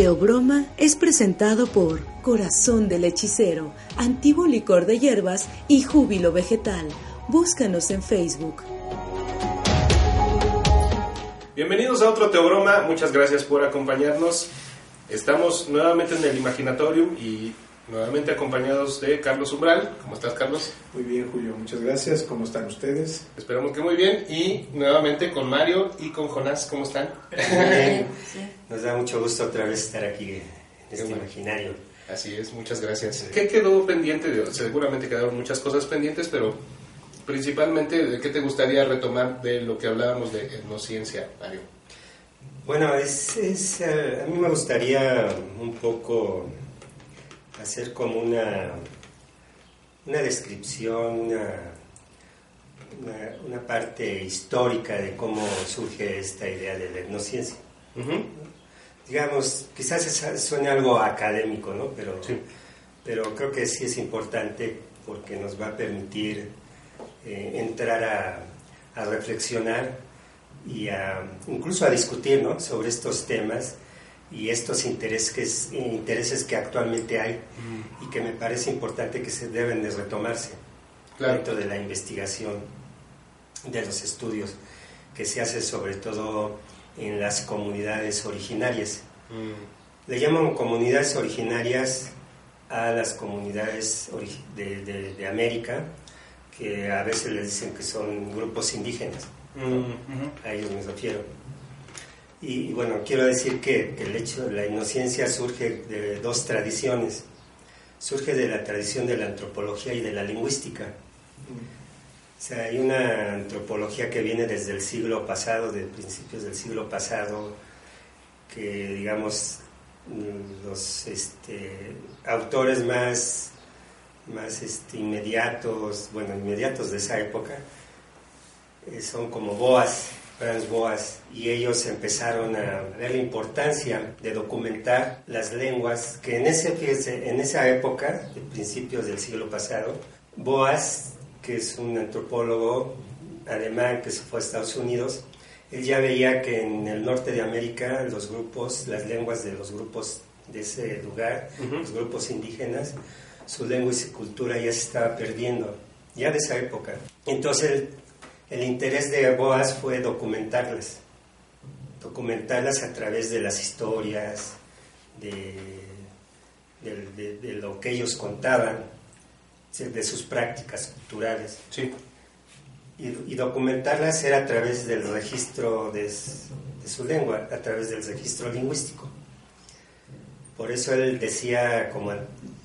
Teobroma es presentado por Corazón del Hechicero, Antiguo Licor de Hierbas y Júbilo Vegetal. Búscanos en Facebook. Bienvenidos a otro Teobroma, muchas gracias por acompañarnos. Estamos nuevamente en el Imaginatorium y nuevamente acompañados de Carlos Umbral. ¿Cómo estás, Carlos? Muy bien, Julio, muchas gracias. ¿Cómo están ustedes? Esperamos que muy bien. Y nuevamente con Mario y con Jonás, ¿cómo están? Bien. Nos da mucho gusto otra vez estar aquí en este bueno. imaginario. Así es, muchas gracias. ¿Qué quedó pendiente? Seguramente quedaron muchas cosas pendientes, pero principalmente, ¿de qué te gustaría retomar de lo que hablábamos de etnociencia, Mario? Bueno, es, es, eh, a mí me gustaría un poco hacer como una, una descripción, una, una, una parte histórica de cómo surge esta idea de la etnociencia. Ujú. Digamos, quizás suene algo académico, ¿no? Pero, Sí. pero creo que sí es importante porque nos va a permitir eh, entrar a, a reflexionar y a, incluso a discutir, ¿no? Sobre estos temas y estos intereses, intereses que actualmente hay y que me parece importante que se deben de retomarse Claro. dentro de la investigación, de los estudios que se hace sobre todo en las comunidades originarias. Mm, Le llaman comunidades originarias a las comunidades de, de- de América, que a veces les dicen que son grupos indígenas, mm, ujú. a ellos me refiero. Y, y bueno, quiero decir que, que el hecho de la inocencia surge de dos tradiciones. Surge de la tradición de la antropología y de la lingüística. O sea, hay una antropología que viene desde el siglo pasado, de principios del siglo pasado, que digamos los este, autores más, más este, inmediatos, bueno, inmediatos de esa época, eh, son como Boas, Franz Boas, y ellos empezaron a ver la importancia de documentar las lenguas que en, ese, en esa época, de principios del siglo pasado, Boas, que es un antropólogo alemán que se fue a Estados Unidos, él ya veía que en el norte de América los grupos, las lenguas de los grupos de ese lugar, los grupos indígenas, su lengua y su cultura ya se estaba perdiendo, ya de esa época. Entonces el, el interés de Boas fue documentarlas, documentarlas a través de las historias, de, de- de- de lo que ellos contaban, de sus prácticas culturales Sí. y, y documentarlas era a través del registro de, de su lengua, a través del registro lingüístico. Por eso él decía como,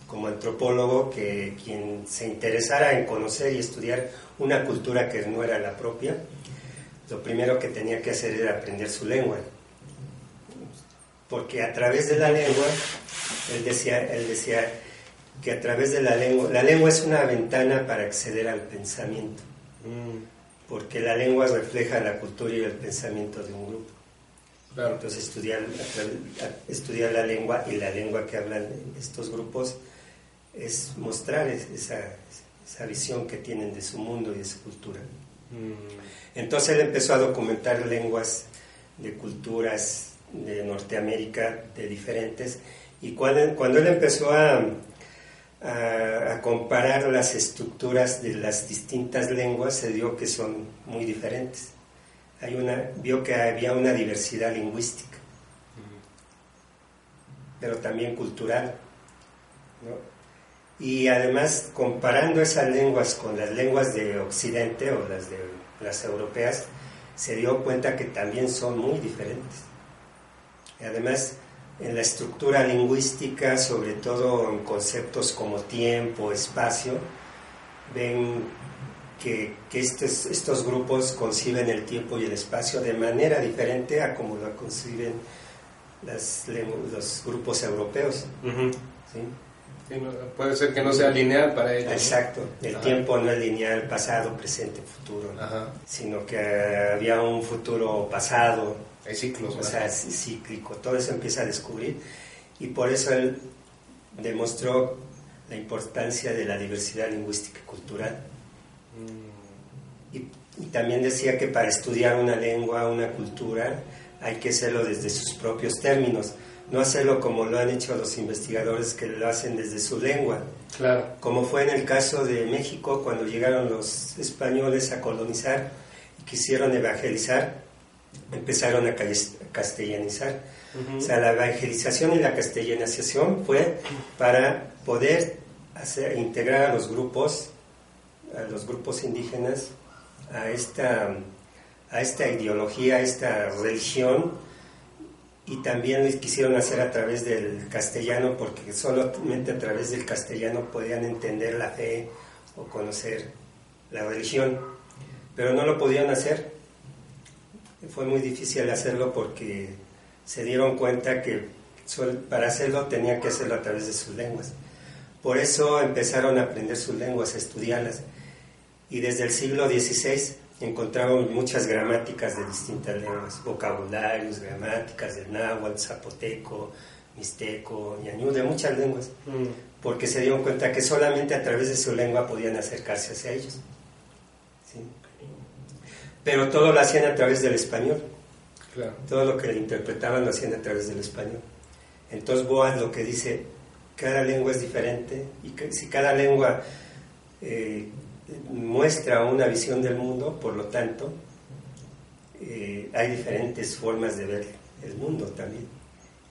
como antropólogo que quien se interesara en conocer y estudiar una cultura que no era la propia, lo primero que tenía que hacer era aprender su lengua. Porque a través de la lengua, él decía, él decía que a través de la lengua, la lengua es una ventana para acceder al pensamiento Mm, porque la lengua refleja la cultura y el pensamiento de un grupo. claro. Entonces estudiar, estudiar la lengua y la lengua que hablan estos grupos es mostrar es- esa, esa visión que tienen de su mundo y de su cultura. Mm, Entonces él empezó a documentar lenguas de culturas de Norteamérica, de diferentes, y cuando, cuando él empezó a, a, comparar las estructuras de las distintas lenguas, se dio que son muy diferentes. Hay una, vio que había una diversidad lingüística, pero también cultural. ¿no? Y además, comparando esas lenguas con las lenguas de Occidente o las de las europeas, se dio cuenta que también son muy diferentes. Y además, en la estructura lingüística, sobre todo en conceptos como tiempo, espacio, ven que, estos, estos, grupos conciben el tiempo y el espacio de manera diferente a como lo conciben las, los grupos europeos. puede ser que no sea lineal para ellos. Exacto, el tiempo no es lineal, pasado, presente, futuro, sino que había un futuro pasado. Hay ciclos. O sea, cíclico, todo eso empieza a descubrir y por eso él demostró la importancia de la diversidad lingüística y cultural. Mm. Y, también decía que para estudiar una lengua, una cultura, hay que hacerlo desde sus propios términos, no hacerlo como lo han hecho los investigadores que lo hacen desde su lengua. Claro. Como fue en el caso de México cuando llegaron los españoles a colonizar y quisieron evangelizar, empezaron a castellanizar. O sea, la evangelización y la castellanización fue para poder hacer, integrar a los grupos, a los grupos indígenas, a esta, a esta ideología, a esta religión, y también lo quisieron hacer a través del castellano, porque solamente a través del castellano podían entender la fe o conocer la religión, pero no lo podían hacer. Fue muy difícil hacerlo porque se dieron cuenta que para hacerlo tenían que hacerlo a través de sus lenguas. Por eso empezaron a aprender sus lenguas, a estudiarlas. Y desde el siglo XVI encontraron muchas gramáticas de distintas lenguas, vocabularios, gramáticas del náhuatl, zapoteco, mixteco, ñañú, de muchas lenguas, mm. porque se dieron cuenta que solamente a través de su lengua podían acercarse hacia ellos. Pero todo lo hacían a través del español. Todo lo que le interpretaban lo hacían a través del español. Entonces Boas lo que dice, cada lengua es diferente y que, si cada lengua eh, muestra una visión del mundo, por lo tanto, eh, hay diferentes formas de ver el mundo también.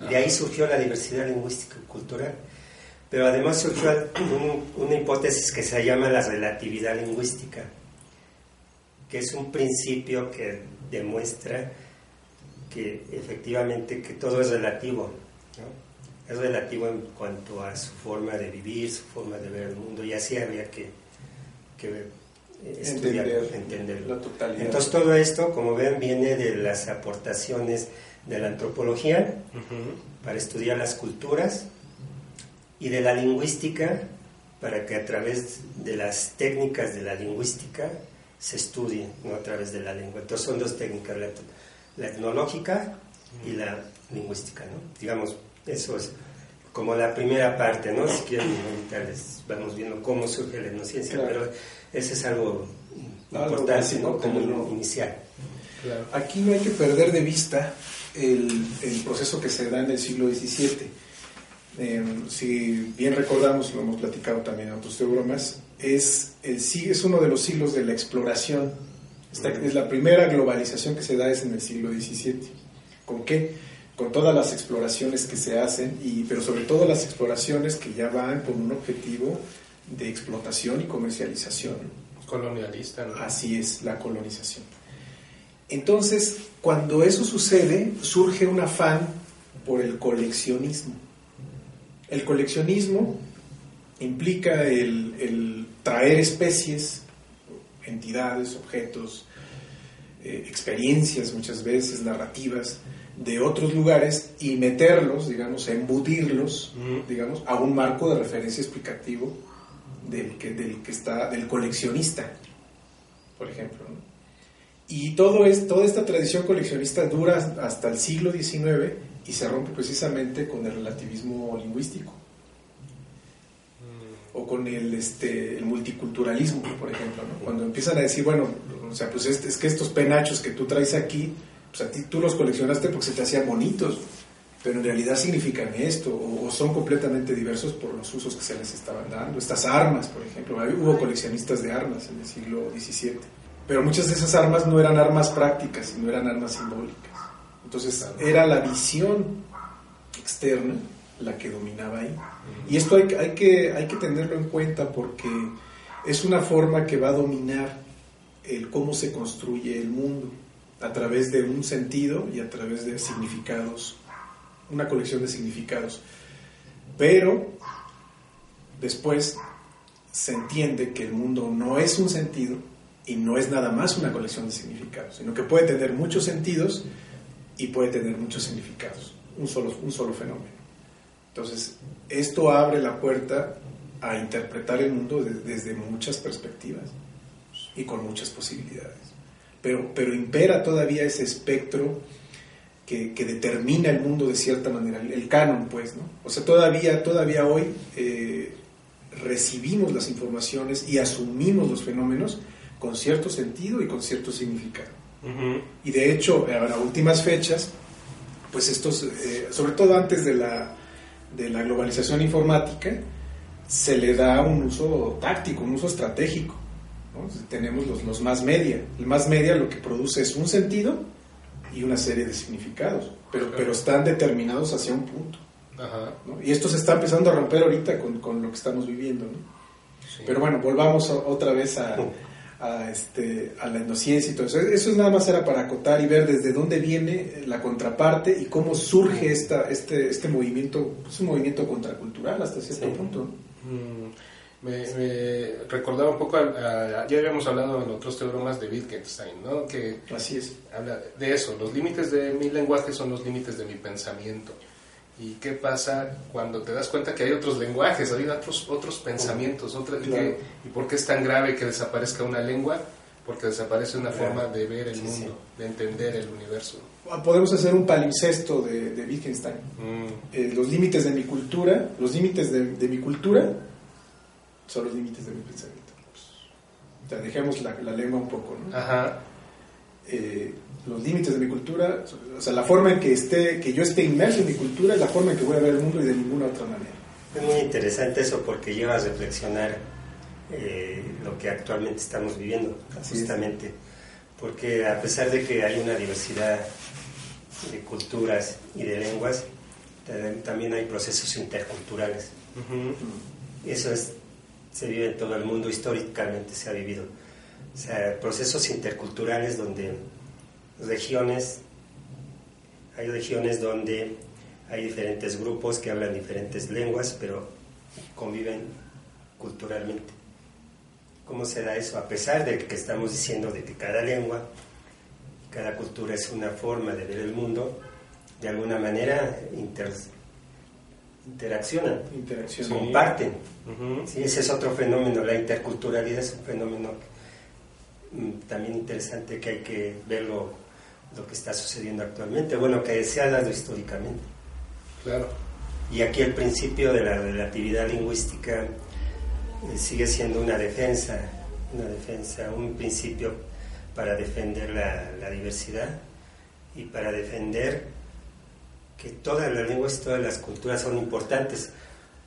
De ahí surgió la diversidad lingüística y cultural. Pero además surgió una hipótesis que se llama la relatividad lingüística, que es un principio que demuestra que efectivamente que todo es relativo. Es relativo en cuanto a su forma de vivir, su forma de ver el mundo, y así había que, que estudiar, entenderlo. Entonces todo esto, como ven, viene de las aportaciones de la antropología para estudiar las culturas y de la lingüística para que a través de las técnicas de la lingüística se estudie, no a través de la lengua. Entonces son dos técnicas, la etnológica y la lingüística, ¿no? Digamos, eso es como la primera parte, ¿no? Si quieren, vamos viendo cómo surge la etnociencia, pero ese es algo importante, ¿no? Como inicial. Aquí no hay que perder de vista el, el, proceso que se da en el siglo XVII. Em, si bien recordamos, lo hemos platicado también en otros teoremas, es, el, es uno de los siglos de la exploración. Esta, es la primera globalización que se da es en el siglo XVII. ¿Con qué? con todas las exploraciones que se hacen, y, pero sobre todo las exploraciones que ya van con un objetivo de explotación y comercialización. Colonialista, ¿no? Así es, la colonización. Entonces, cuando eso sucede, surge un afán por el coleccionismo. El coleccionismo implica el, traer especies, entidades, objetos, eh, experiencias muchas veces, narrativas, de otros lugares y meterlos, digamos, embutirlos, digamos, a un marco de referencia explicativo del que, del que está, del coleccionista, por ejemplo. Y todo es, toda esta tradición coleccionista dura hasta el siglo XIX y se rompe precisamente con el relativismo lingüístico con el, este, el multiculturalismo, por ejemplo, cuando empiezan a decir, bueno, o sea, pues es que estos penachos que tú traes aquí, pues a ti tú los coleccionaste porque se te hacían bonitos, pero en realidad significan esto, o, son completamente diversos por los usos que se les estaban dando. Estas armas, por ejemplo, hubo coleccionistas de armas en el siglo XVII, pero muchas de esas armas no eran armas prácticas, sino eran armas simbólicas. Entonces era la visión externa la que dominaba ahí. Y esto hay, hay, que, hay que tenerlo en cuenta porque es una forma que va a dominar el cómo se construye el mundo a través de un sentido y a través de significados, una colección de significados. Pero después se entiende que el mundo no es un sentido, y no es nada más una colección de significados, sino que puede tener muchos sentidos y puede tener muchos significados, un solo, un solo fenómeno. Entonces, esto abre la puerta a interpretar el mundo desde muchas perspectivas y con muchas posibilidades. Pero, pero impera todavía ese espectro que, determina el mundo de cierta manera, el, canon, pues, ¿no? O sea, todavía, todavía hoy eh, recibimos las informaciones y asumimos los fenómenos con cierto sentido y con cierto significado. Y de hecho, a últimas fechas, pues estos, eh, sobre todo antes de la, de la globalización informática, se le da un uso táctico, un uso estratégico. Tenemos los, los más media. El más media lo que produce es un sentido y una serie de significados, pero, pero están determinados hacia un punto. Y esto se está empezando a romper ahorita con, con lo que estamos viviendo. Pero bueno, volvamos otra vez a, a, este, a la indociencia y todo eso. Eso es nada más era para acotar y ver desde dónde viene la contraparte y cómo surge esta, este, este movimiento, es un movimiento contracultural hasta cierto punto. Mm, me, recordaba un poco, ya habíamos hablado en otros teoremas de Wittgenstein, ¿no? Que Así es. Habla de eso, los límites de mi lenguaje son los límites de mi pensamiento. ¿Y qué pasa cuando te das cuenta que hay otros lenguajes, hay otros, otros pensamientos? y, por qué es tan grave que desaparezca una lengua? Porque desaparece una forma de ver el mundo, de entender el universo. Ah, podemos hacer un palimpsesto de, de Wittgenstein. Mm. Eh, los límites de mi cultura, los límites de, mi cultura son los límites de mi pensamiento. O sea, dejemos la, lengua un poco, ¿no? Ajá. Eh, los límites de mi cultura, o sea, la forma en que, esté, que yo esté inmerso en mi cultura es la forma en que voy a ver el mundo y de ninguna otra manera. Es muy interesante eso porque lleva a reflexionar eh, lo que actualmente estamos viviendo, justamente. Porque a pesar de que hay una diversidad de culturas y de lenguas, también hay procesos interculturales. Eso es, se vive en todo el mundo, históricamente se ha vivido. O sea, procesos interculturales donde regiones, hay regiones donde hay diferentes grupos que hablan diferentes lenguas, pero conviven culturalmente. ¿Cómo se da eso? A pesar de que estamos diciendo de que cada lengua, cada cultura es una forma de ver el mundo, de alguna manera interaccionan, comparten. ese es otro fenómeno, la interculturalidad es un fenómeno también interesante que hay que verlo lo que está sucediendo actualmente, bueno, que se ha dado históricamente. Claro. Y aquí el principio de la relatividad lingüística eh, sigue siendo una defensa, una defensa, un principio para defender la, diversidad y para defender que todas las lenguas y todas las culturas son importantes,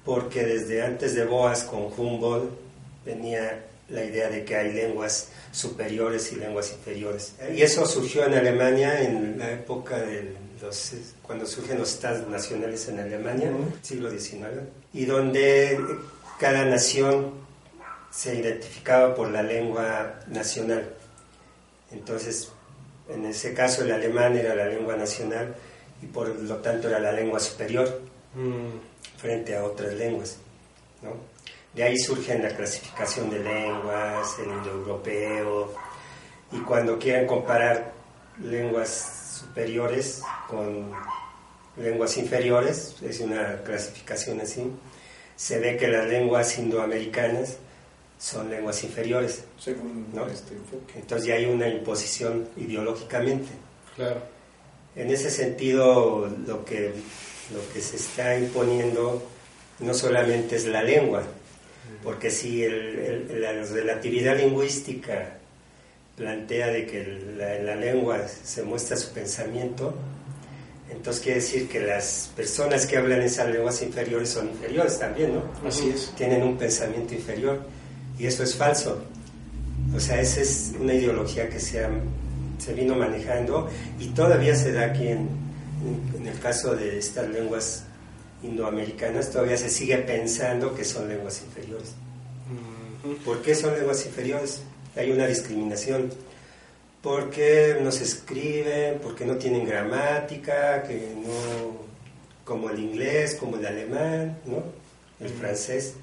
porque desde antes de Boas con Humboldt venía la idea de que hay lenguas superiores y lenguas inferiores. Y eso surgió en Alemania en la época de los, cuando surgen los estados nacionales en Alemania, siglo XIX, y donde cada nación se identificaba por la lengua nacional. Entonces, en ese caso el alemán era la lengua nacional y por lo tanto era la lengua superior mm. frente a otras lenguas. ¿no? De ahí surge la clasificación de lenguas, el indoeuropeo, y cuando quieren comparar lenguas superiores con lenguas inferiores, es una clasificación así, se ve que las lenguas indoamericanas son lenguas inferiores. Según este enfoque. Entonces ya hay una imposición ideológicamente. Claro. En ese sentido, lo que, lo que se está imponiendo no solamente es la lengua, porque si la relatividad lingüística plantea de que en la lengua se muestra su pensamiento, entonces quiere decir que las personas que hablan esas lenguas inferiores son inferiores también, ¿no? Así es. Tienen un pensamiento inferior y eso es falso. O sea, esa es una ideología que se, se vino manejando y todavía se da aquí en, en el caso de estas lenguas indoamericanas todavía se sigue pensando que son lenguas inferiores. ¿Por qué son lenguas inferiores? Hay una discriminación. Porque no se escriben, porque no tienen gramática, que no, como el inglés, como el alemán, ¿no? el francés,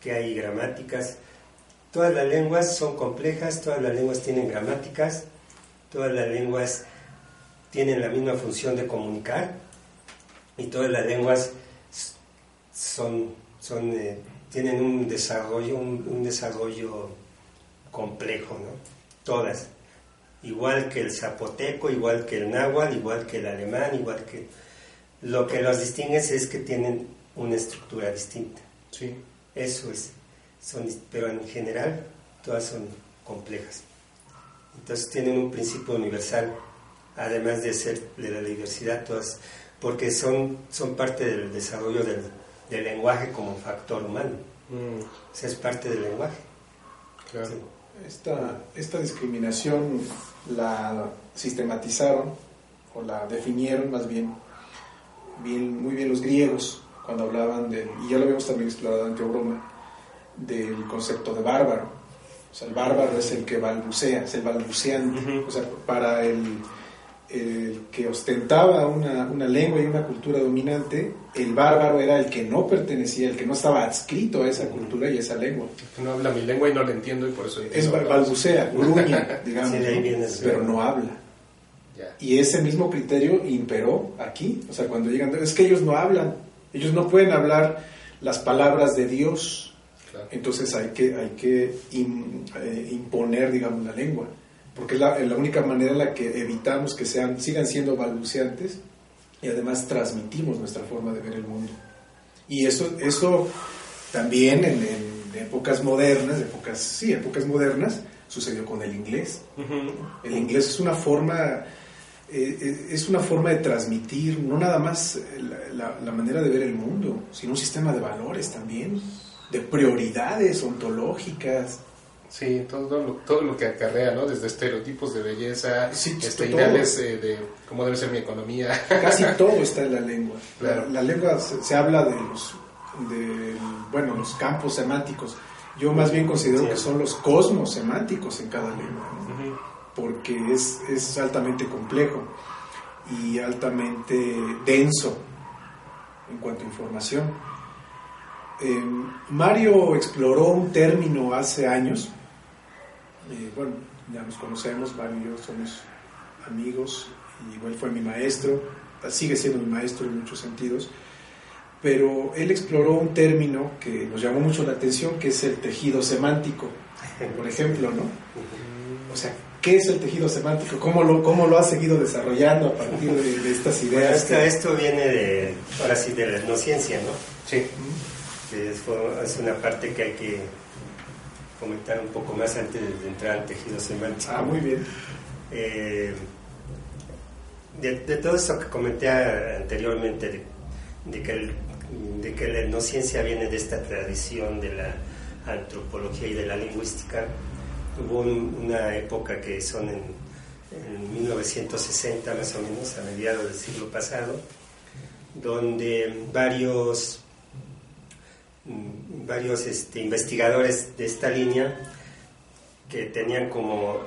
que hay gramáticas. Todas las lenguas son complejas, todas las lenguas tienen gramáticas, todas las lenguas tienen la misma función de comunicar y todas las lenguas son, son, eh, tienen un desarrollo, un, desarrollo complejo, ¿no? Todas. Igual que el zapoteco, igual que el náhuatl, igual que el alemán, igual que... Lo que los distingue es que tienen una estructura distinta. Sí. Eso es. Son, pero en general todas son complejas. Entonces tienen un principio universal, además de ser de la diversidad, todas, porque son, son parte del desarrollo del, del lenguaje como factor humano. Mm. O sea, es parte del lenguaje. Claro. Esta, esta discriminación la sistematizaron o la definieron más bien, bien muy bien los griegos cuando hablaban del, y ya lo habíamos también explorado ante Broma, del concepto de bárbaro. O sea, el bárbaro es el que balbucea, es el balbuceante. O sea, para el, el que ostentaba una, una, lengua y una cultura dominante, el bárbaro era el que no pertenecía, el que no estaba adscrito a esa cultura y a esa lengua. No habla mi lengua y no la entiendo y por eso... Es balbucea, gruña, digamos, pero no habla. Y ese mismo criterio imperó aquí. O sea, cuando llegan, es que ellos no hablan, ellos no pueden hablar las palabras de Dios. Entonces hay que, hay que eh, imponer, digamos, la lengua porque es la, única manera en la que evitamos que sean, sigan siendo balbuceantes y además transmitimos nuestra forma de ver el mundo. Y eso, eso también en, épocas modernas, épocas, sí, épocas modernas, sucedió con el inglés. El inglés es una forma, eh, eh, es una forma de transmitir no nada más la, la manera de ver el mundo, sino un sistema de valores también, de prioridades ontológicas, Sí, todo lo, todo lo que acarrea, ¿no? Desde estereotipos de belleza, este, ideales eh, de cómo debe ser mi economía. Casi todo está en la lengua. La, lengua se, habla de los, de, bueno, los campos semánticos. Yo más bien considero que son los cosmos semánticos en cada lengua, porque es, es altamente complejo y altamente denso en cuanto a información. Eh, Mario exploró un término hace años eh, bueno, ya nos conocemos, Mario y yo somos amigos, igual fue mi maestro, sigue siendo mi maestro en muchos sentidos, pero él exploró un término que nos llamó mucho la atención, que es el tejido semántico, por ejemplo, ¿no? O sea, ¿qué es el tejido semántico? ¿Cómo lo, cómo lo ha seguido desarrollando a partir de, estas ideas? esto viene de, ahora sí, de la etnociencia, ¿no? Sí. Es una parte que hay que comentar un poco más antes de entrar al tejido semántico. Ah, muy bien. Eh, de, todo eso que comenté anteriormente, de, que de que la etnociencia viene de esta tradición de la antropología y de la lingüística, hubo una época que son en, en 1960 más o menos, a mediados del siglo pasado, donde varios varios este, investigadores de esta línea que tenían como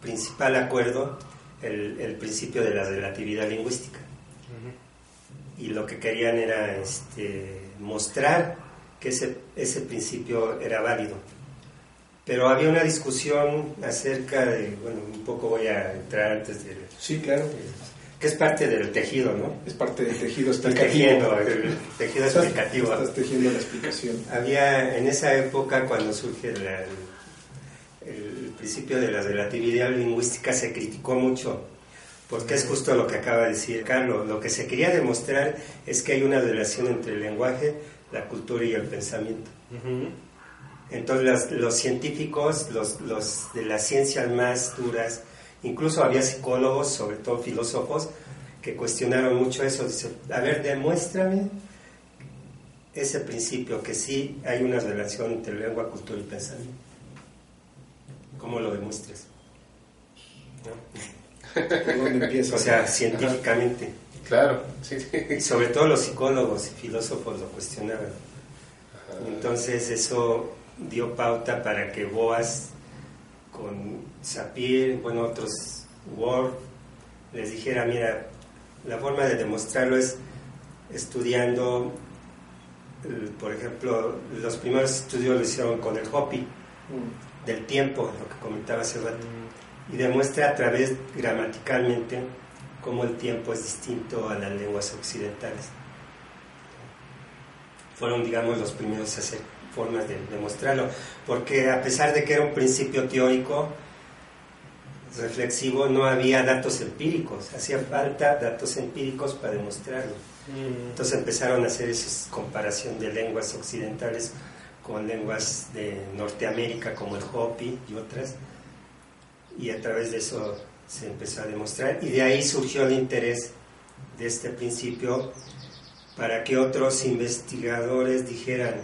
principal acuerdo el, principio de la relatividad lingüística. Y lo que querían era este, mostrar que ese, ese principio era válido. Pero había una discusión acerca de, bueno, un poco voy a entrar antes de... Sí, claro que es parte del tejido, ¿no? Es parte del tejido explicativo. el tejido explicativo. Estás tejiendo la explicación. Había, en esa época, cuando surge el, el, principio de la relatividad lingüística, se criticó mucho, porque es justo lo que acaba de decir Carlos. Lo que se quería demostrar es que hay una relación entre el lenguaje, la cultura y el pensamiento. Entonces, los, científicos, los, los de las ciencias más duras, Incluso había psicólogos, sobre todo filósofos, que cuestionaron mucho eso. Dice, a ver, demuéstrame ese principio, que sí hay una relación entre lengua, cultura y pensamiento. ¿Cómo lo demuestras? o sea, científicamente. Claro, Y sobre todo los psicólogos y filósofos lo cuestionaban. Entonces eso dio pauta para que Boas con Sapir, bueno, otros Word, les dijera, mira, la forma de demostrarlo es estudiando, por ejemplo, los primeros estudios lo hicieron con el Hopi, mm. del tiempo, lo que comentaba hace rato, y demuestra a través gramaticalmente cómo el tiempo es distinto a las lenguas occidentales. Fueron, digamos, los primeros a hacer formas de demostrarlo, porque a pesar de que era un principio teórico, reflexivo, no había datos empíricos, hacía falta datos empíricos para demostrarlo. Mm. Entonces empezaron a hacer esa comparación de lenguas occidentales con lenguas de Norteamérica como el Hopi y otras, y a través de eso se empezó a demostrar, y de ahí surgió el interés de este principio para que otros investigadores dijeran,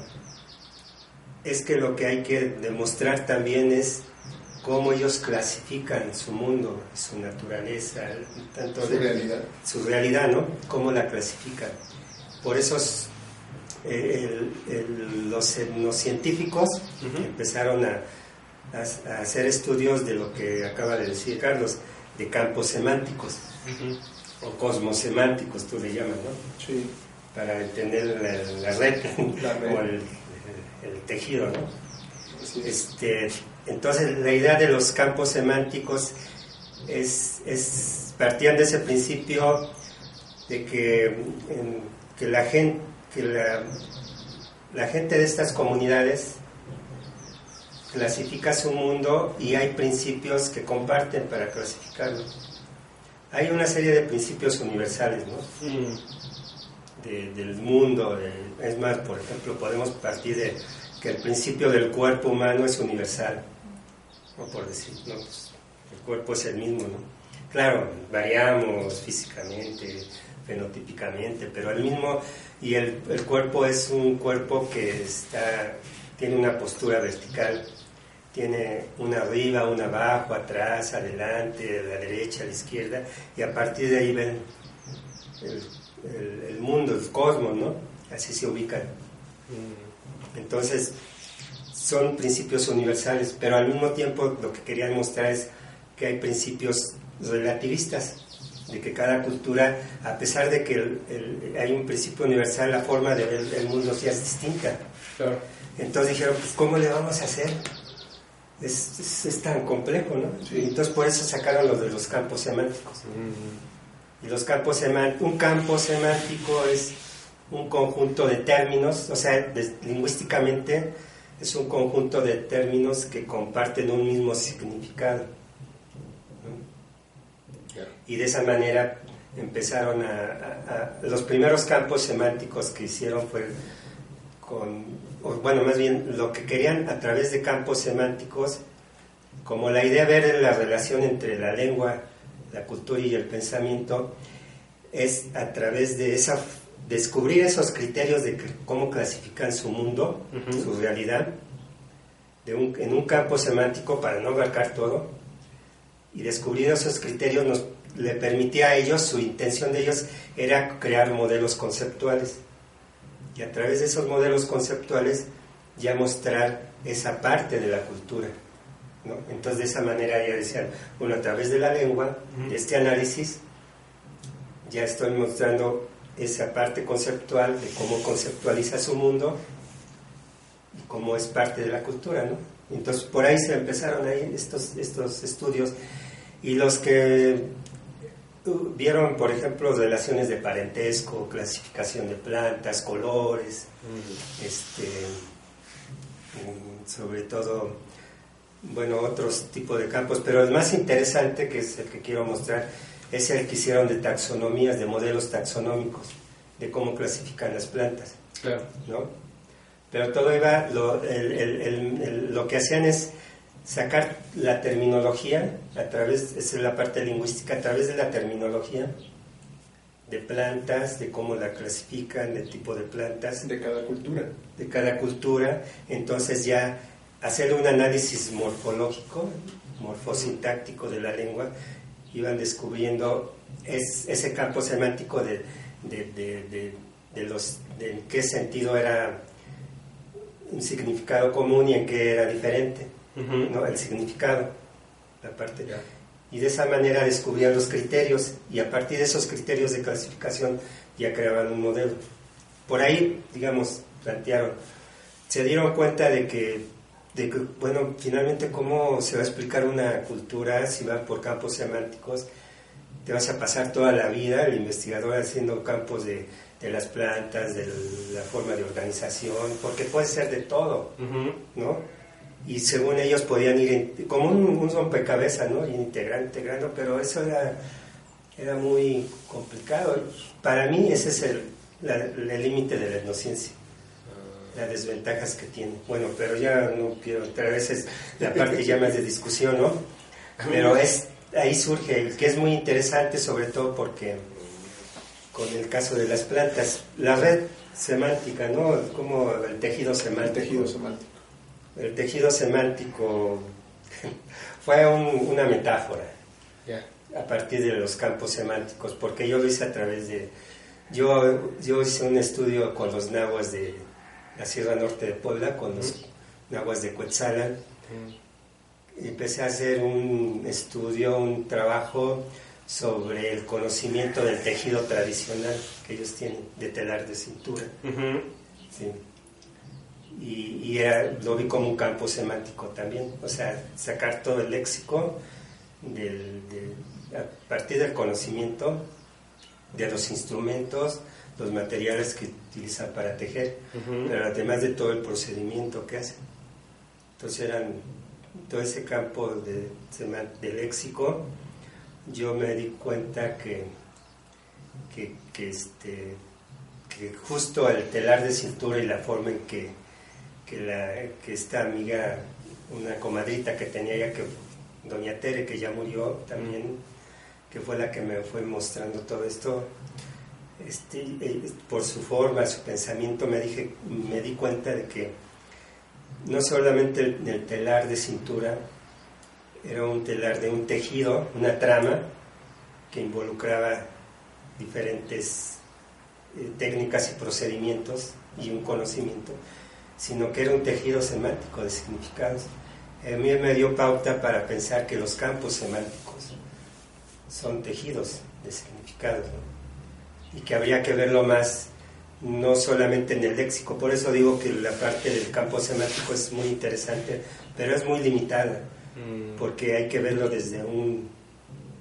es que lo que hay que demostrar también es cómo ellos clasifican su mundo, su naturaleza, tanto su realidad. Su realidad, ¿no? Cómo la clasifican. Por eso eh, los, científicos empezaron a, hacer estudios de lo que acaba de decir Carlos, de campos semánticos, o cosmos semánticos, tú le llamas, ¿no? Sí. Para entender la, red, o el, tejido, ¿no? Este, entonces, la idea de los campos semánticos es, partían de ese principio de que, que, la, gente, que la, gente de estas comunidades clasifica su mundo y hay principios que comparten para clasificarlo. Hay una serie de principios universales, ¿no? Mm. del mundo. es más, por ejemplo, podemos partir de que el principio del cuerpo humano es universal por decir, no, pues, el cuerpo es el mismo, ¿no? Claro, variamos físicamente, fenotípicamente, pero el mismo, y el, el cuerpo es un cuerpo que está, tiene una postura vertical, tiene una arriba, una abajo, atrás, adelante, a la derecha, a la izquierda, y a partir de ahí ven el, el mundo, el cosmos, ¿no? Así se ubican. Mm. Entonces, son principios universales, pero al mismo tiempo lo que quería mostrar es que hay principios relativistas, de que cada cultura, a pesar de que hay un principio universal, la forma de ver el mundo sí es distinta. Entonces dijeron, pues ¿cómo le vamos a hacer? Es, es, tan complejo, ¿no? Entonces por eso sacaron los de los campos semánticos. Y los campos semánticos, un campo semántico es un conjunto de términos, o sea, lingüísticamente es un conjunto de términos que comparten un mismo significado. Y de esa manera empezaron a, Los primeros campos semánticos que hicieron fue con... bueno, más bien lo que querían a través de campos semánticos, como la idea de ver la relación entre la lengua, la cultura y el pensamiento, es a través de esa descubrir esos criterios de cómo clasifican su mundo, su realidad, en un campo semántico para no abarcar todo, y descubrir esos criterios nos le permitía a ellos, su intención de ellos era crear modelos conceptuales, y a través de esos modelos conceptuales ya mostrar esa parte de la cultura. Entonces de esa manera ya decían, bueno, a través de la lengua, de este análisis, ya estoy mostrando esa parte conceptual de cómo conceptualiza su mundo y cómo es parte de la cultura, ¿no? Entonces por ahí se empezaron ahí estos, estos estudios y los que vieron, por ejemplo, relaciones de parentesco, clasificación de plantas, colores, este, sobre todo, bueno, otros tipos de campos, pero el más interesante, que es el que quiero mostrar, es el que hicieron de taxonomías, de modelos taxonómicos, de cómo clasifican las plantas. Claro. ¿no? Pero todo iba, lo, lo que hacían es sacar la terminología, a través, esa es la parte lingüística, a través de la terminología de plantas, de cómo la clasifican, de tipo de plantas. De cada cultura. De cada cultura. Entonces ya hacer un análisis morfológico, morfosintáctico de la lengua iban descubriendo es, ese campo semántico de, de, los, de en qué sentido era un significado común y en qué era diferente, ¿no? el significado, la parte. Y de esa manera descubrían los criterios y a partir de esos criterios de clasificación ya creaban un modelo. Por ahí, digamos, plantearon, se dieron cuenta de que de que, bueno, finalmente cómo se va a explicar una cultura si va por campos semánticos. Te vas a pasar toda la vida el investigador haciendo campos de, de las plantas, de la forma de organización, porque puede ser de todo, ¿no? Y según ellos podían ir como un, un rompecabezas, ¿no? integrando, integrando, pero eso era, era muy complicado. Para mí ese es el límite de la etnociencia las desventajas que tiene. Bueno, pero ya no quiero entrar, a veces la parte ya más de discusión, ¿no? Pero es, ahí surge que es muy interesante, sobre todo porque con el caso de las plantas, la red semántica, ¿no? Como el tejido semántico. El tejido semántico. El tejido semántico fue una metáfora a partir de los campos semánticos, porque yo lo hice a través de... Yo, yo hice un estudio con los nahuas de, la Sierra Norte de Puebla con los nahuas de Cuetzalan. Y empecé a hacer un estudio, un trabajo sobre el conocimiento del tejido tradicional que ellos tienen de telar de cintura. Y, lo vi como un campo semántico también, o sea, sacar todo el léxico a partir del conocimiento de los instrumentos, los materiales que utilizan para tejer, pero además de todo el procedimiento que hacen. Entonces eran todo ese campo de, de léxico, yo me di cuenta que, que, este, que justo el telar de cintura y la forma en que, que, la, que esta amiga, una comadrita que tenía ya que, doña Tere, que ya murió también, que fue la que me fue mostrando todo esto, este, por su forma, su pensamiento, me, dije, me di cuenta de que no solamente el, telar de cintura era un telar de un tejido, una trama que involucraba diferentes eh, técnicas y procedimientos y un conocimiento, sino que era un tejido semántico de significados. A mí me dio pauta para pensar que los campos semánticos son tejidos de significados y que habría que verlo más no solamente en el léxico. Por eso digo que la parte del campo semántico es muy interesante, pero es muy limitada, mm. porque hay que verlo desde un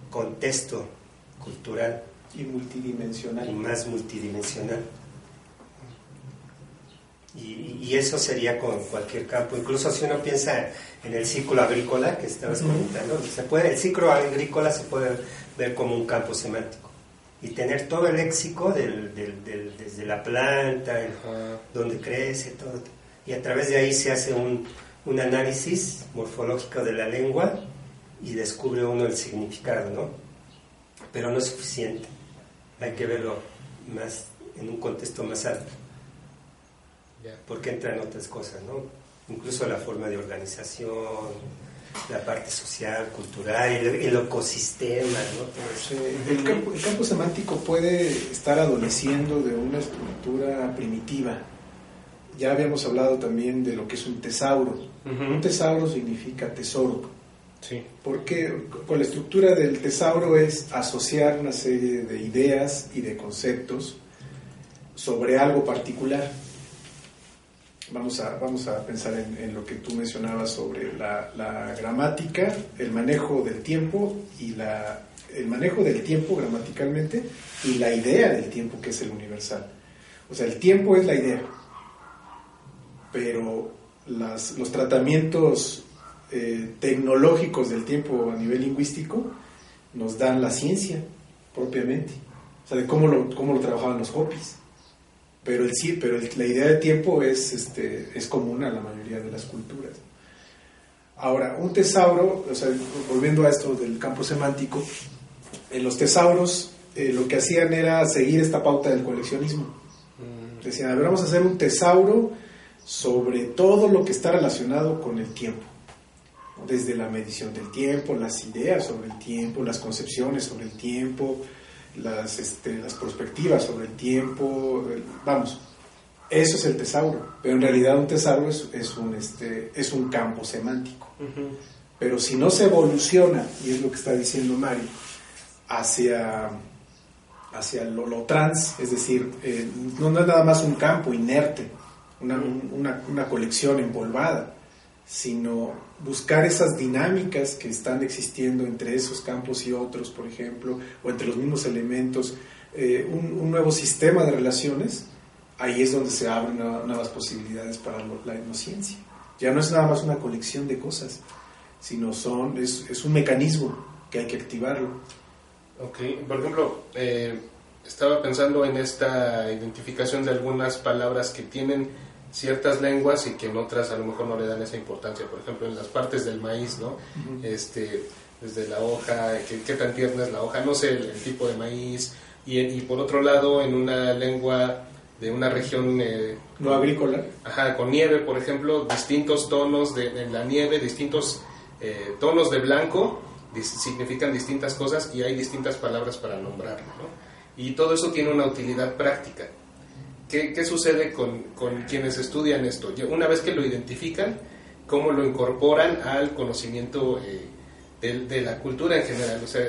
contexto cultural. Y multidimensional. Y más multidimensional. Y, eso sería con cualquier campo. Incluso si uno piensa en el ciclo agrícola que estabas comentando, se puede, el ciclo agrícola se puede ver como un campo semántico y tener todo el léxico del, desde la planta, donde crece, todo. Y a través de ahí se hace un, un, análisis morfológico de la lengua y descubre uno el significado, ¿no? Pero no es suficiente. Hay que verlo más en un contexto más alto. Porque entran otras cosas, ¿no? Incluso la forma de organización, la parte social, cultural, el, ecosistema. ¿no? el, campo, semántico puede estar adoleciendo de una estructura primitiva. Ya habíamos hablado también de lo que es un tesauro. Un tesauro significa tesoro. Sí. Porque con la estructura del tesauro es asociar una serie de ideas y de conceptos sobre algo particular vamos a, vamos a pensar en, lo que tú mencionabas sobre la, gramática, el manejo del tiempo y la, el manejo del tiempo gramaticalmente y la idea del tiempo que es el universal. O sea, el tiempo es la idea, pero las, los tratamientos eh, tecnológicos del tiempo a nivel lingüístico nos dan la ciencia propiamente, o sea, de cómo lo, cómo lo trabajaban los Hopis pero el sí, pero la idea de tiempo es, este, es común a la mayoría de las culturas. Ahora, un tesauro, o sea, volviendo a esto del campo semántico, en los tesauros eh, lo que hacían era seguir esta pauta del coleccionismo. Mm. Decían, a ver, vamos a hacer un tesauro sobre todo lo que está relacionado con el tiempo. Desde la medición del tiempo, las ideas sobre el tiempo, las concepciones sobre el tiempo, las, este, las perspectivas sobre el tiempo, vamos, eso es el tesauro, pero en realidad un tesauro es, es un, este, es un campo semántico. Pero si no se evoluciona, y es lo que está diciendo Mario, hacia, hacia lo, lo trans, es decir, eh, no, es nada más un campo inerte, una, una, una colección empolvada, sino buscar esas dinámicas que están existiendo entre esos campos y otros, por ejemplo, o entre los mismos elementos, eh, un, nuevo sistema de relaciones, ahí es donde se abren nuevas posibilidades para la etnociencia. Ya no es nada más una colección de cosas, sino son, es, un mecanismo que hay que activarlo. Ok, por ejemplo, eh, estaba pensando en esta identificación de algunas palabras que tienen ciertas lenguas y que en otras a lo mejor no le dan esa importancia. Por ejemplo, en las partes del maíz, ¿no? este, desde la hoja, qué, tan tierna es la hoja, no sé el, tipo de maíz. Y, y, por otro lado, en una lengua de una región... Eh, no agrícola. Ajá, con nieve, por ejemplo, distintos tonos de, en la nieve, distintos eh, tonos de blanco significan distintas cosas y hay distintas palabras para nombrarlo. ¿no? Y todo eso tiene una utilidad práctica. ¿Qué, sucede con, con, quienes estudian esto? Una vez que lo identifican, ¿cómo lo incorporan al conocimiento eh, de, la cultura en general? O sea,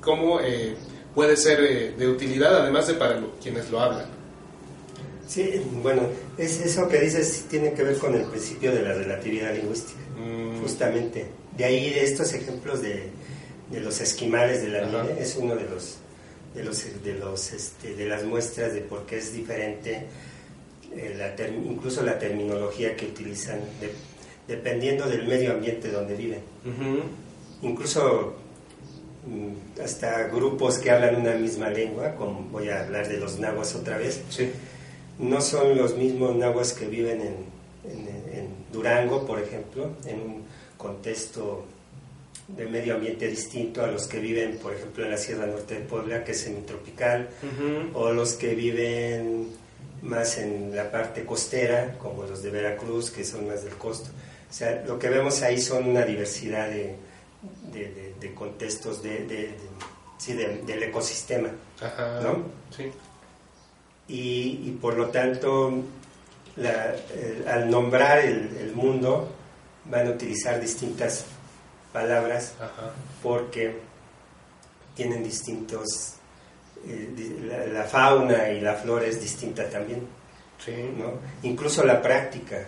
¿cómo eh, puede ser eh, de utilidad además de para quienes lo hablan? Sí, bueno, es eso que dices tiene que ver con el principio de la relatividad lingüística, mm. justamente. De ahí estos ejemplos de, de los esquimales de la nieve es uno de los de los de los este, de las muestras de por qué es diferente eh, la incluso la terminología que utilizan dependiendo del medio ambiente donde viven. Incluso mm, hasta grupos que hablan una misma lengua como voy a hablar de los nahuas otra vez no son los mismos nahuas que viven en, en, en Durango por ejemplo en un contexto de medio ambiente distinto a los que viven, por ejemplo, en la Sierra Norte de Puebla, que es semitropical, o los que viven más en la parte costera, como los de Veracruz, que son más del costo. O sea, lo que vemos ahí son una diversidad de, de, contextos de, sí, del ecosistema, ¿no? Sí. Y, y, por lo tanto, al nombrar el, el mundo, van a utilizar distintas palabras porque tienen distintos, eh, la, fauna y la flora es distinta también. ¿no? Incluso la práctica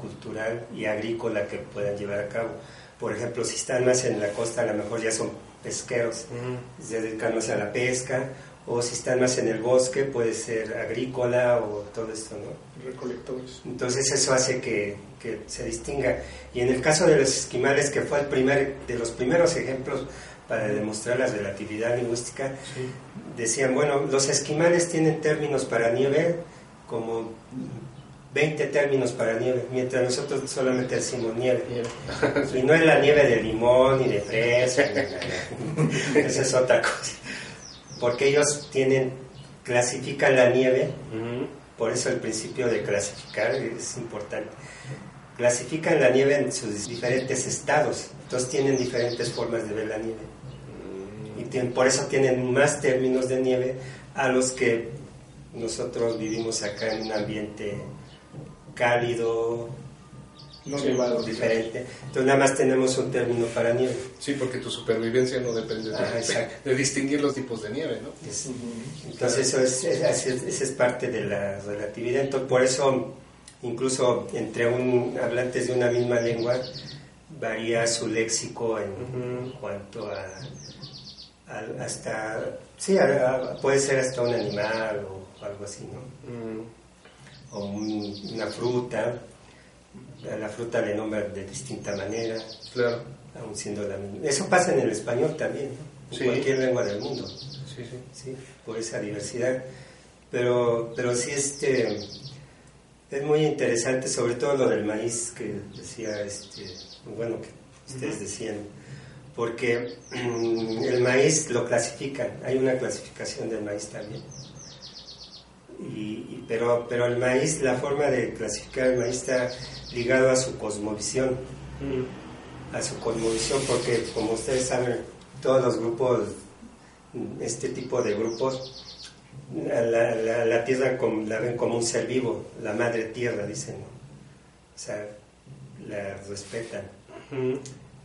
cultural y agrícola que puedan llevar a cabo. Por ejemplo, si están más en la costa, a lo mejor ya son pesqueros, se dedican más a la pesca, o si están más en el bosque, puede ser agrícola o todo esto, ¿no? Recolectores. Entonces eso hace que, que, se distinga. Y en el caso de los esquimales, que fue el primer, de los primeros ejemplos para demostrar la relatividad lingüística, decían, bueno, los esquimales tienen términos para nieve como 20 términos para nieve, mientras nosotros solamente decimos nieve. Y no es la nieve de limón ni de fresa, esa es otra cosa porque ellos tienen, clasifican la nieve, por eso el principio de clasificar es importante. Clasifican la nieve en sus diferentes estados, entonces tienen diferentes formas de ver la nieve. Y por eso tienen más términos de nieve a los que nosotros vivimos acá en un ambiente cálido, no diferente. Entonces nada más tenemos un término para nieve. Sí, porque tu supervivencia no depende de, distinguir los tipos de nieve, ¿no? entonces eso es, esa es parte de la relatividad. Entonces por eso incluso entre un hablantes de una misma lengua varía su léxico en cuanto a, hasta sí puede ser hasta un animal o algo así, ¿no? O una fruta a la fruta le nombran de distinta manera, claro. aún siendo la misma. Eso pasa en el español también, en cualquier lengua del mundo, sí, sí. por esa diversidad. Pero, pero sí, este, es muy interesante, sobre todo lo del maíz que decía, este, bueno, que ustedes decían, porque el maíz lo clasifican, hay una clasificación del maíz también. Y, pero, pero el maíz, la forma de clasificar el maíz está ligado a su cosmovisión, mm. a su cosmovisión, porque como ustedes saben, todos los grupos, este tipo de grupos, la, la, tierra la ven como un ser vivo, la madre tierra, dicen, o sea, la respetan.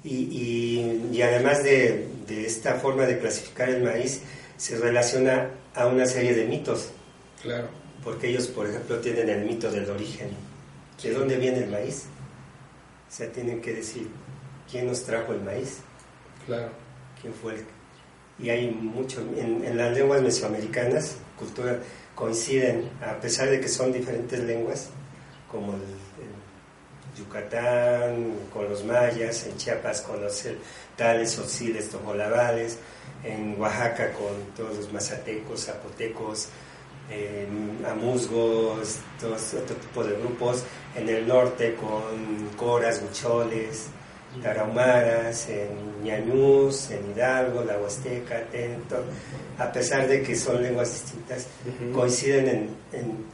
y, y, además de, de, esta forma de clasificar el maíz, se relaciona a una serie de mitos. Claro. Porque ellos, por ejemplo, tienen el mito del origen ¿De dónde viene el maíz? O sea, tienen que decir quién nos trajo el maíz. Claro. ¿Quién fue el y hay mucho, en, las lenguas mesoamericanas, cultura, coinciden, a pesar de que son diferentes lenguas, como el, Yucatán con los mayas, en Chiapas con los tales, osiles, tojolabales, en Oaxaca con todos los mazatecos, zapotecos, amuzgos, todo otro tipo de grupos, en el norte con coras, huicholes, tarahumaras, en Ñañús, en Hidalgo, la Huasteca, Tento, a pesar de que son lenguas distintas, coinciden en, en,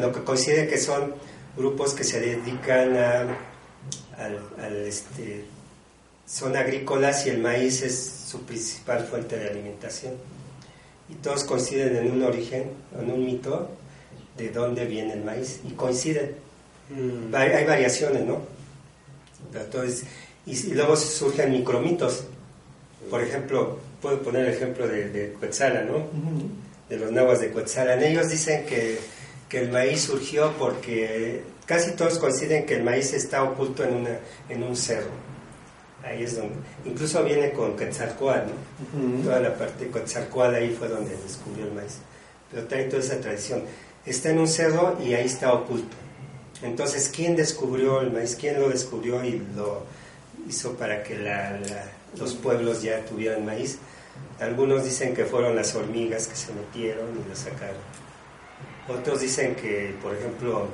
lo que coincide que son grupos que se dedican a, al, este, son agrícolas y el maíz es su principal fuente de alimentación. Y todos coinciden en un origen, en un mito de dónde viene el maíz, y coinciden. Mm. Hay, variaciones, ¿no? Entonces, y, luego surgen micromitos. Por ejemplo, puedo poner el ejemplo de, de ¿no? De los nahuas de Quetzalan. Ellos dicen que, que, el maíz surgió porque casi todos coinciden que el maíz está oculto en, una, en un cerro. Ahí es donde, incluso viene con Quetzalcoatl, ¿no? Toda la parte de Quetzalcoatl ahí fue donde descubrió el maíz. Pero trae toda esa tradición. Está en un cerro y ahí está oculto. Entonces, ¿quién descubrió el maíz? ¿Quién lo descubrió y lo hizo para que los pueblos ya tuvieran maíz? Algunos dicen que fueron las hormigas que se metieron y lo sacaron. Otros dicen que, por ejemplo,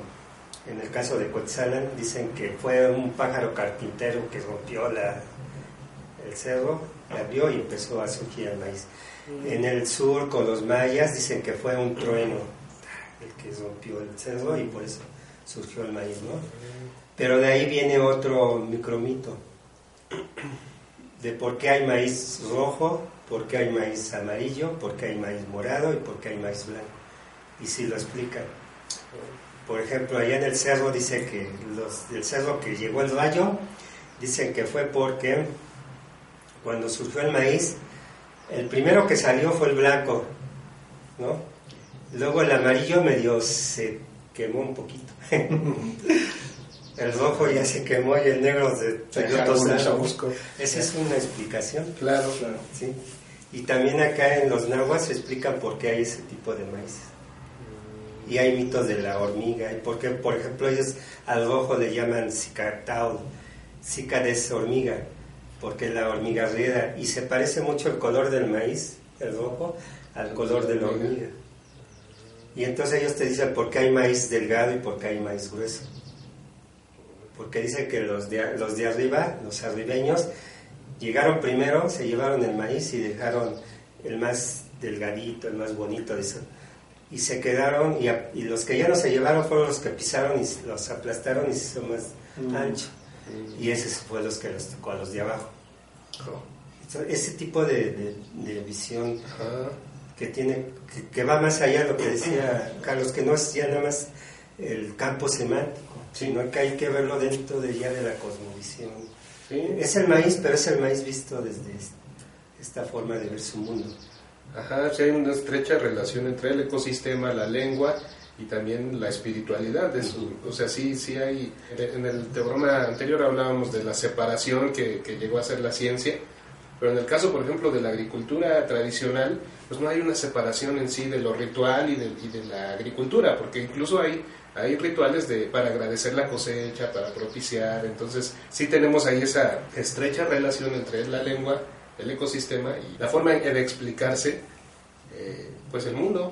en el caso de Coetzalan, dicen que fue un pájaro carpintero que rompió la, el cerro, la abrió y empezó a surgir el maíz. Mm. En el sur, con los mayas, dicen que fue un trueno el que rompió el cerro y por eso surgió el maíz, ¿no? Pero de ahí viene otro micromito, de por qué hay maíz rojo, por qué hay maíz amarillo, por qué hay maíz morado y por qué hay maíz blanco. Y si lo explican. Por ejemplo, allá en el cerro dice que los, el cerro que llegó el rayo, dicen que fue porque cuando surgió el maíz, el primero que salió fue el blanco, ¿no? Luego el amarillo medio se quemó un poquito. el rojo ya se quemó y el negro se, Esa es una explicación. Claro, claro. ¿sí? Y también acá en los nahuas se explican por qué hay ese tipo de maíz. Y hay mitos de la hormiga. Porque, por ejemplo, ellos al rojo le llaman cicatao, es hormiga, porque la hormiga riera. Y se parece mucho el color del maíz, el rojo, al color de la hormiga. Y entonces ellos te dicen por qué hay maíz delgado y por qué hay maíz grueso. Porque dicen que los de, los de arriba, los arribeños, llegaron primero, se llevaron el maíz y dejaron el más delgadito, el más bonito, y se quedaron, y, los que ya no se llevaron fueron los que pisaron y los aplastaron y se hizo más mm. ancho. Y esos fue los que los tocó a los de abajo. ese tipo de, visión que tiene que, va más allá de lo que decía Carlos, que no es ya nada más el campo semántico, sino que hay que verlo dentro de ya de la cosmovisión. Es el maíz, pero es el maíz visto desde esta forma de ver su mundo. Ajá, sí hay una estrecha relación entre el ecosistema, la lengua y también la espiritualidad. De su, o sea, sí, sí hay, en el teorema anterior hablábamos de la separación que, que llegó a ser la ciencia, pero en el caso, por ejemplo, de la agricultura tradicional, pues no hay una separación en sí de lo ritual y de, y de la agricultura, porque incluso hay, hay rituales de, para agradecer la cosecha, para propiciar, entonces sí tenemos ahí esa estrecha relación entre la lengua, el ecosistema y la forma de explicarse eh, pues el mundo.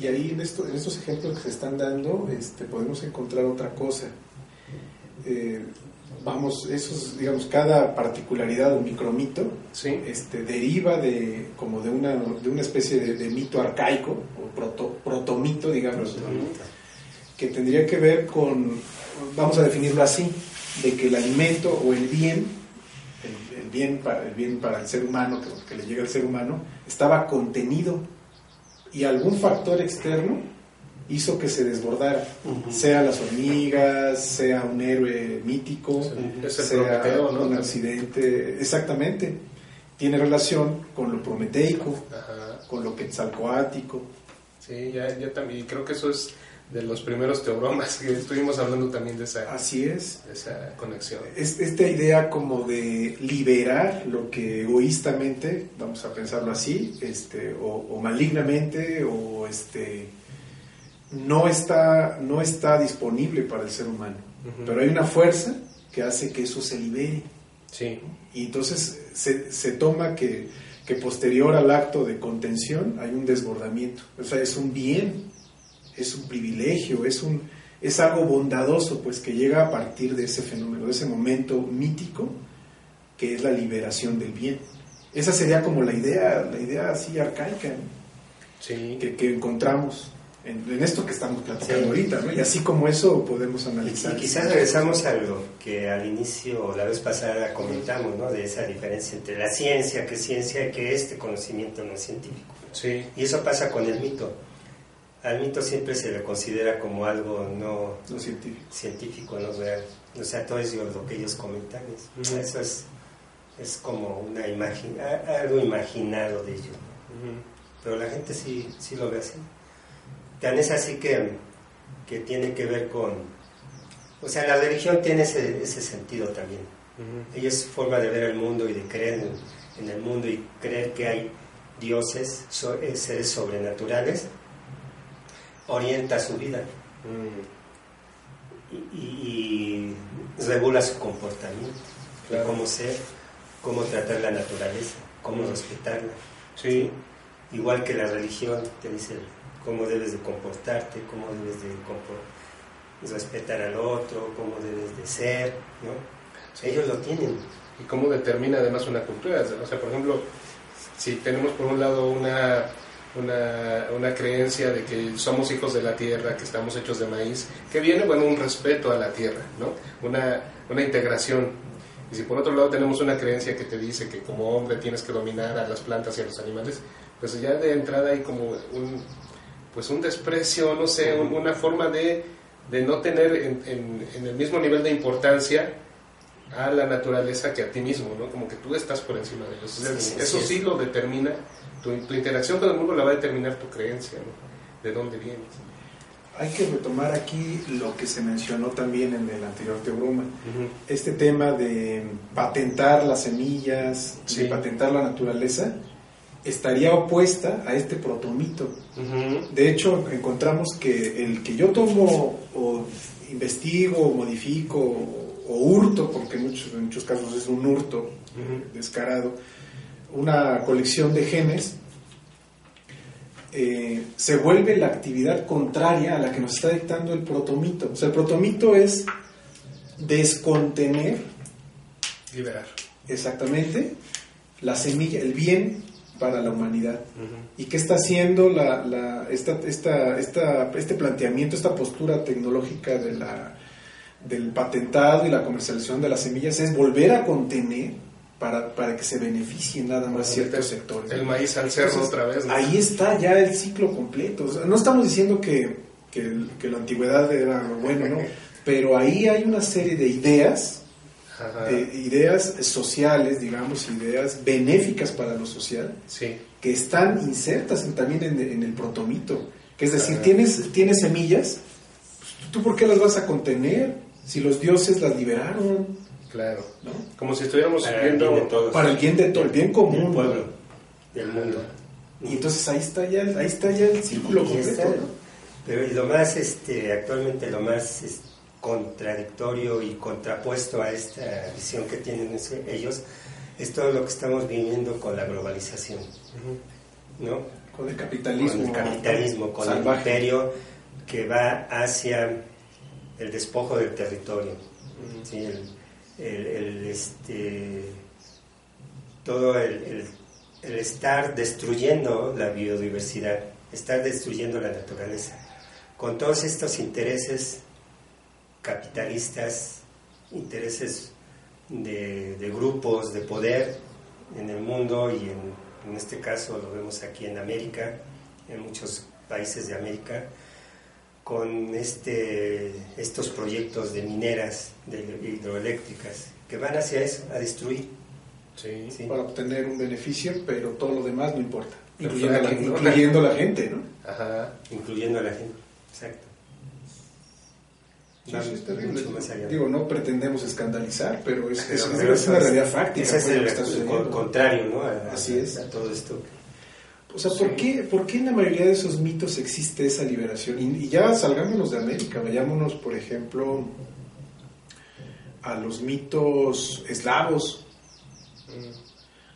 Y ahí en, esto, en estos ejemplos que se están dando este, podemos encontrar otra cosa. Eh, vamos, esos, digamos, cada particularidad o micromito este, deriva de, como de una, de una especie de, mito arcaico, o proto, protomito, digamos, que tendría que ver con, vamos a definirlo así, de que el alimento o el bien, el, bien, para, el bien para el ser humano, que, que le llega al ser humano, estaba contenido. Y algún factor externo hizo que se desbordara, sea las hormigas, sea un héroe mítico, sea un accidente, exactamente. Tiene relación con lo prometeico, con lo quetzalcoático. Sí, ya, ya también creo que eso es de los primeros teobromas, que estuvimos hablando también de esa, Así es. esa conexión. Es esta idea como de liberar lo que egoístamente, vamos a pensarlo así, este, o, o malignamente, o este, no está, no está disponible para el ser humano. Ujú. Pero hay una fuerza que hace que eso se libere. Sí, Y entonces se, se toma que, que posterior al acto de contención hay un desbordamiento. O sea, es un bien, es un privilegio, es, un, es algo bondadoso, pues que llega a partir de ese fenómeno, de ese momento mítico que es la liberación del bien. Esa sería como la idea, la idea así arcaica sí. que, que encontramos en, en esto que estamos platicando Sí. ahorita, ¿no? Y así como eso podemos Y, analizar. y quizás regresamos a lo que al inicio la vez pasada comentamos, ¿no? De esa diferencia entre la ciencia, que es ciencia, y que este conocimiento no es científico. Sí, Y eso pasa con el mito. Al mito siempre se le considera como algo no Lo científico. científico, no real. O sea, todo es lo que ellos comentan. es-. Eso es, es como una imagen, algo imaginado de ellos. Pero la gente sí, sí lo ve así. Tan es así que, que tiene que ver con... O sea, la religión tiene ese, ese sentido también. Ella es su forma de ver el mundo y de creer en, en el mundo y creer que hay dioses, so- eh, seres sobrenaturales, orienta su vida Mm, y, y- y regula su comportamiento, Claro. cómo ser, cómo tratar la naturaleza, cómo respetarla. Sí, Igual que la religión te dice cómo debes de comportarte, cómo debes de respetar al otro, cómo debes de ser, ¿no? Sí. Ellos lo tienen. y cómo determina además una cultura. O sea, por ejemplo, si tenemos por un lado una, una, una creencia de que somos hijos de la tierra, que estamos hechos de maíz, que viene, bueno, un respeto a la tierra, ¿no? Una, una integración. Y si por otro lado tenemos una creencia que te dice que como hombre tienes que dominar a las plantas y a los animales, pues ya de entrada hay como un, pues un desprecio, no sé, un- una forma de, de no tener en, en- en el mismo nivel de importancia a la naturaleza que a ti mismo, ¿no? Como que tú estás por encima de ellos. Sí, eso sí, lo determina, tu, tu interacción con el mundo la va a determinar tu creencia, ¿no? De dónde vienes. Hay que retomar aquí lo que se mencionó también en el anterior teorema. Este tema de patentar las semillas, Sí. de patentar la naturaleza, estaría opuesta a este protomito. De hecho, encontramos que el que yo tomo o investigo o modifico o, o hurto, porque en muchos, en muchos casos es un hurto descarado, una colección de genes, eh, se vuelve la actividad contraria a la que nos está dictando el protomito. O sea, el protomito es descontener Liberar. exactamente la semilla, el bien para la humanidad. ¿Y qué está haciendo la, la- esta, esta, esta- este planteamiento, esta postura tecnológica de la, del patentado y la comercialización de las semillas? Es volver a contener para, para que se beneficien nada más ciertos sectores. El maíz al cerro Entonces, otra vez. ¿no? Ahí está ya el ciclo completo. O sea, no estamos diciendo que, que, que la antigüedad era lo bueno, ¿no? Pero ahí hay una serie de ideas eh, ideas sociales, digamos, ideas benéficas para lo social, Sí. que están insertas en- también en, en el protomito. Que es decir, Ah. tienes, tienes semillas, pues, ¿tú por qué las vas a contener? Si los dioses las liberaron, Claro. ¿no? Como si estuviéramos Para el viendo... bien de todos. Para el bien de todo, el bien común. del pueblo, del mundo. Y entonces ahí está ya, ahí está ya el círculo Y completo. está, ¿no? Pero y lo más, este, actualmente lo más es, contradictorio y contrapuesto a esta visión que tienen ellos es todo lo que estamos viviendo con la globalización. ¿no? Con el capitalismo. Con el capitalismo, con el imperio que va hacia el despojo del territorio. ¿sí? el, el- el, este, todo el, el- el estar destruyendo la biodiversidad, estar destruyendo la naturaleza, con todos estos intereses capitalistas, intereses de, de grupos de poder en el mundo y en, en este caso lo vemos aquí en América, en muchos países de América, con este, estos proyectos de mineras, de hidroeléctricas, que van hacia eso, a destruir. Sí. ¿sí? Para obtener un beneficio, pero todo lo demás no importa. Incluyendo, la, incluyendo la gente, ¿no? Ajá. incluyendo a la gente. Exacto. Sí, sí, es terrible. Digo, no pretendemos escandalizar, pero es, es, es, es una realidad fáctica. Ese es pues, el, el contrario, ¿no? A, Así es. A todo esto. O sea, ¿por, qué, ¿por qué en la mayoría de esos mitos existe esa liberación? Y, y ya salgámonos de América, vayámonos, por ejemplo, a los mitos eslavos,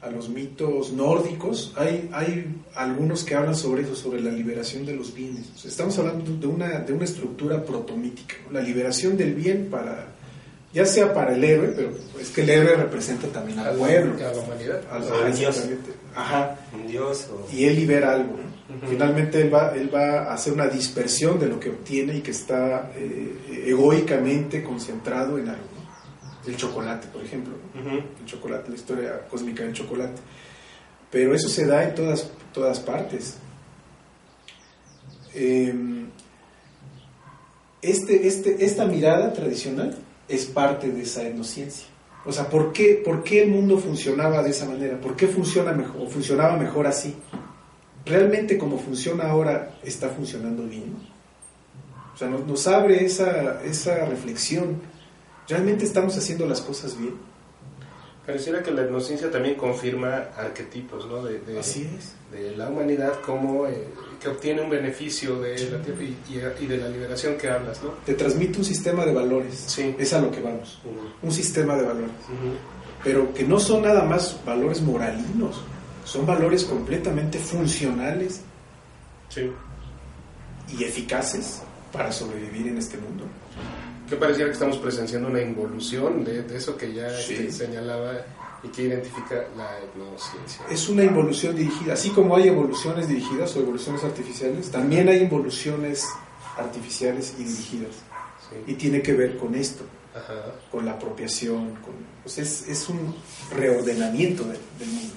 a los mitos nórdicos. Hay, hay algunos que hablan sobre eso, sobre la liberación de los bienes. O sea, estamos hablando de una, de una estructura protomítica, ¿no? la liberación del bien para, ya sea para el héroe, pero es que el héroe representa también al pueblo, a la humanidad. a Dios. Ajá Un Dios o... y él libera algo. ¿no? Finalmente él va, él va a hacer una dispersión de lo que obtiene y que está eh, egoicamente concentrado en algo. ¿no? El chocolate, por ejemplo. El chocolate, la historia cósmica del chocolate. Pero eso se da en todas, todas partes. Eh, este, este, esta mirada tradicional es parte de esa etnociencia. O sea, ¿por qué, ¿por qué el mundo funcionaba de esa manera? ¿Por qué funciona mejor, o funcionaba mejor así? ¿Realmente como funciona ahora está funcionando bien? O sea, nos, nos abre esa, esa reflexión. ¿Realmente estamos haciendo las cosas bien? Pareciera que la etnociencia también confirma arquetipos, ¿no? De, de- Así es. de la humanidad como eh, que obtiene un beneficio de la tierra y, y- de la liberación que hablas, ¿no? Te transmite un sistema de valores. Sí. Es a lo que vamos. Un sistema de valores. Pero que no son nada más valores moralinos, son valores completamente funcionales Sí. y eficaces para sobrevivir en este mundo. Que pareciera que estamos presenciando una involución de, de eso que ya Sí. este, señalaba y que identifica la etnociencia. Es una involución dirigida, así como hay evoluciones dirigidas o evoluciones artificiales, también hay involuciones artificiales y dirigidas. Y Sí. tiene que ver con esto, Ajá. con la apropiación, con, pues es, es un reordenamiento del, del mundo,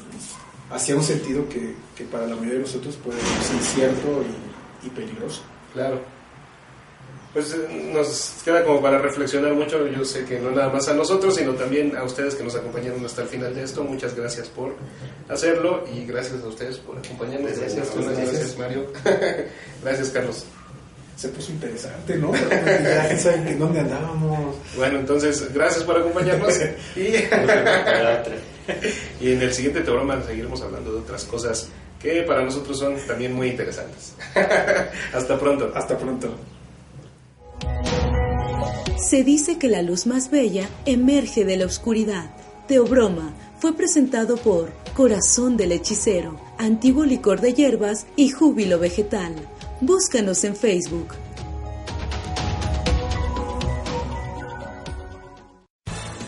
¿no? hacia un sentido que, que para la mayoría de nosotros puede ser incierto y, y peligroso. Claro. Pues eh, nos queda como para reflexionar mucho. Yo sé que no nada más a nosotros, sino también a ustedes que nos acompañaron hasta el final de esto. Muchas gracias por hacerlo y gracias a ustedes por acompañarnos. Gracias. Gracias, Gracias, Gracias. gracias Mario. gracias, Carlos. Se puso interesante, ¿no? Ya saben que en dónde andábamos. Bueno, entonces, gracias por acompañarnos. y en el siguiente programa seguiremos hablando de otras cosas que para nosotros son también muy interesantes. hasta pronto. Hasta pronto. Se dice que la luz más bella emerge de la oscuridad. Teobroma fue presentado por Corazón del Hechicero, Antiguo Licor de Hierbas y Júbilo Vegetal. Búscanos en Facebook.